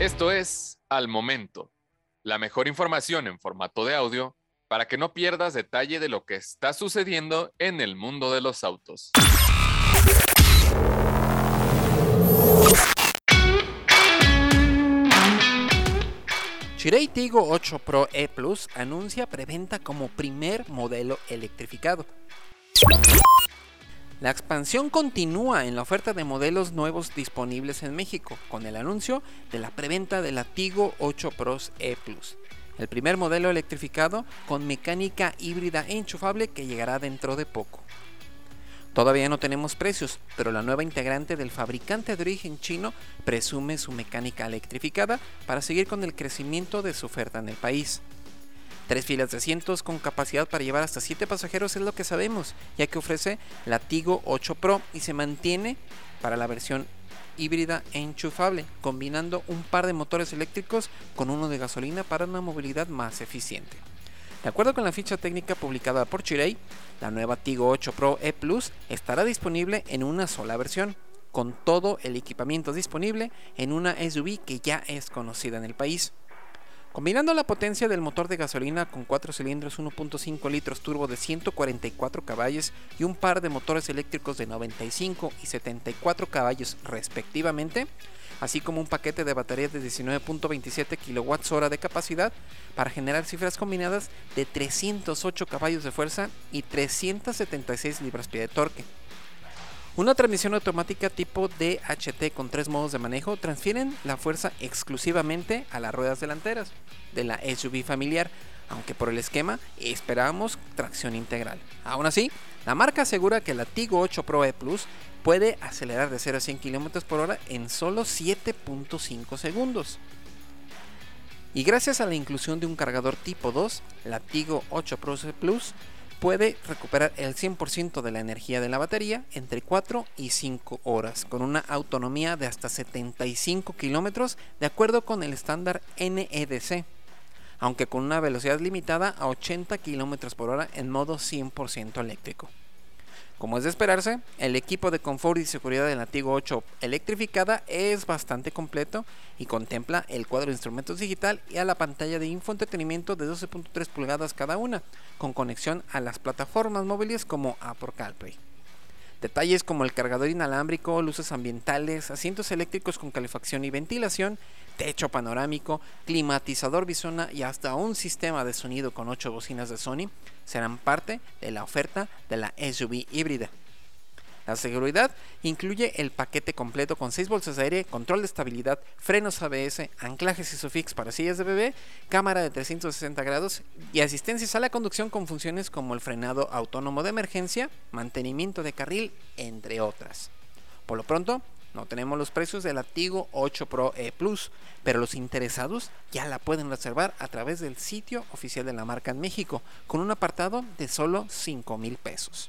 Esto es Al Momento, la mejor información en formato de audio para que no pierdas detalle de lo que está sucediendo en el mundo de los autos. Chirei Tigo 8 Pro E Plus anuncia preventa como primer modelo electrificado. La expansión continúa en la oferta de modelos nuevos disponibles en México, con el anuncio de la preventa de la Tigo 8 Pros E Plus, el primer modelo electrificado con mecánica híbrida e enchufable que llegará dentro de poco. Todavía no tenemos precios, pero la nueva integrante del fabricante de origen chino presume su mecánica electrificada para seguir con el crecimiento de su oferta en el país. Tres filas de asientos con capacidad para llevar hasta 7 pasajeros es lo que sabemos, ya que ofrece la Tigo 8 Pro y se mantiene para la versión híbrida e enchufable, combinando un par de motores eléctricos con uno de gasolina para una movilidad más eficiente. De acuerdo con la ficha técnica publicada por Chirei, la nueva Tigo 8 Pro E Plus estará disponible en una sola versión, con todo el equipamiento disponible en una SUV que ya es conocida en el país. Combinando la potencia del motor de gasolina con 4 cilindros 1.5 litros turbo de 144 caballos y un par de motores eléctricos de 95 y 74 caballos respectivamente, así como un paquete de baterías de 19.27 kWh de capacidad para generar cifras combinadas de 308 caballos de fuerza y 376 libras-pie de torque. Una transmisión automática tipo DHT con tres modos de manejo transfieren la fuerza exclusivamente a las ruedas delanteras de la SUV familiar, aunque por el esquema esperábamos tracción integral. Aún así, la marca asegura que la Tigo 8 Pro E Plus puede acelerar de 0 a 100 km por hora en solo 7.5 segundos. Y gracias a la inclusión de un cargador tipo 2, la Tigo 8 Pro E Plus puede recuperar el 100% de la energía de la batería entre 4 y 5 horas, con una autonomía de hasta 75 kilómetros de acuerdo con el estándar NEDC, aunque con una velocidad limitada a 80 kilómetros por hora en modo 100% eléctrico. Como es de esperarse, el equipo de confort y seguridad de la Tigo 8 electrificada es bastante completo y contempla el cuadro de instrumentos digital y a la pantalla de infoentretenimiento de 12.3 pulgadas cada una, con conexión a las plataformas móviles como Apple CarPlay. Detalles como el cargador inalámbrico, luces ambientales, asientos eléctricos con calefacción y ventilación, techo panorámico, climatizador bisona y hasta un sistema de sonido con 8 bocinas de Sony serán parte de la oferta de la SUV híbrida. La seguridad incluye el paquete completo con 6 bolsas de aire, control de estabilidad, frenos ABS, anclajes ISOFIX para sillas de bebé, cámara de 360 grados y asistencias a la conducción con funciones como el frenado autónomo de emergencia, mantenimiento de carril, entre otras. Por lo pronto, no tenemos los precios del Tigo 8 Pro E Plus, pero los interesados ya la pueden reservar a través del sitio oficial de la marca en México, con un apartado de solo 5 mil pesos.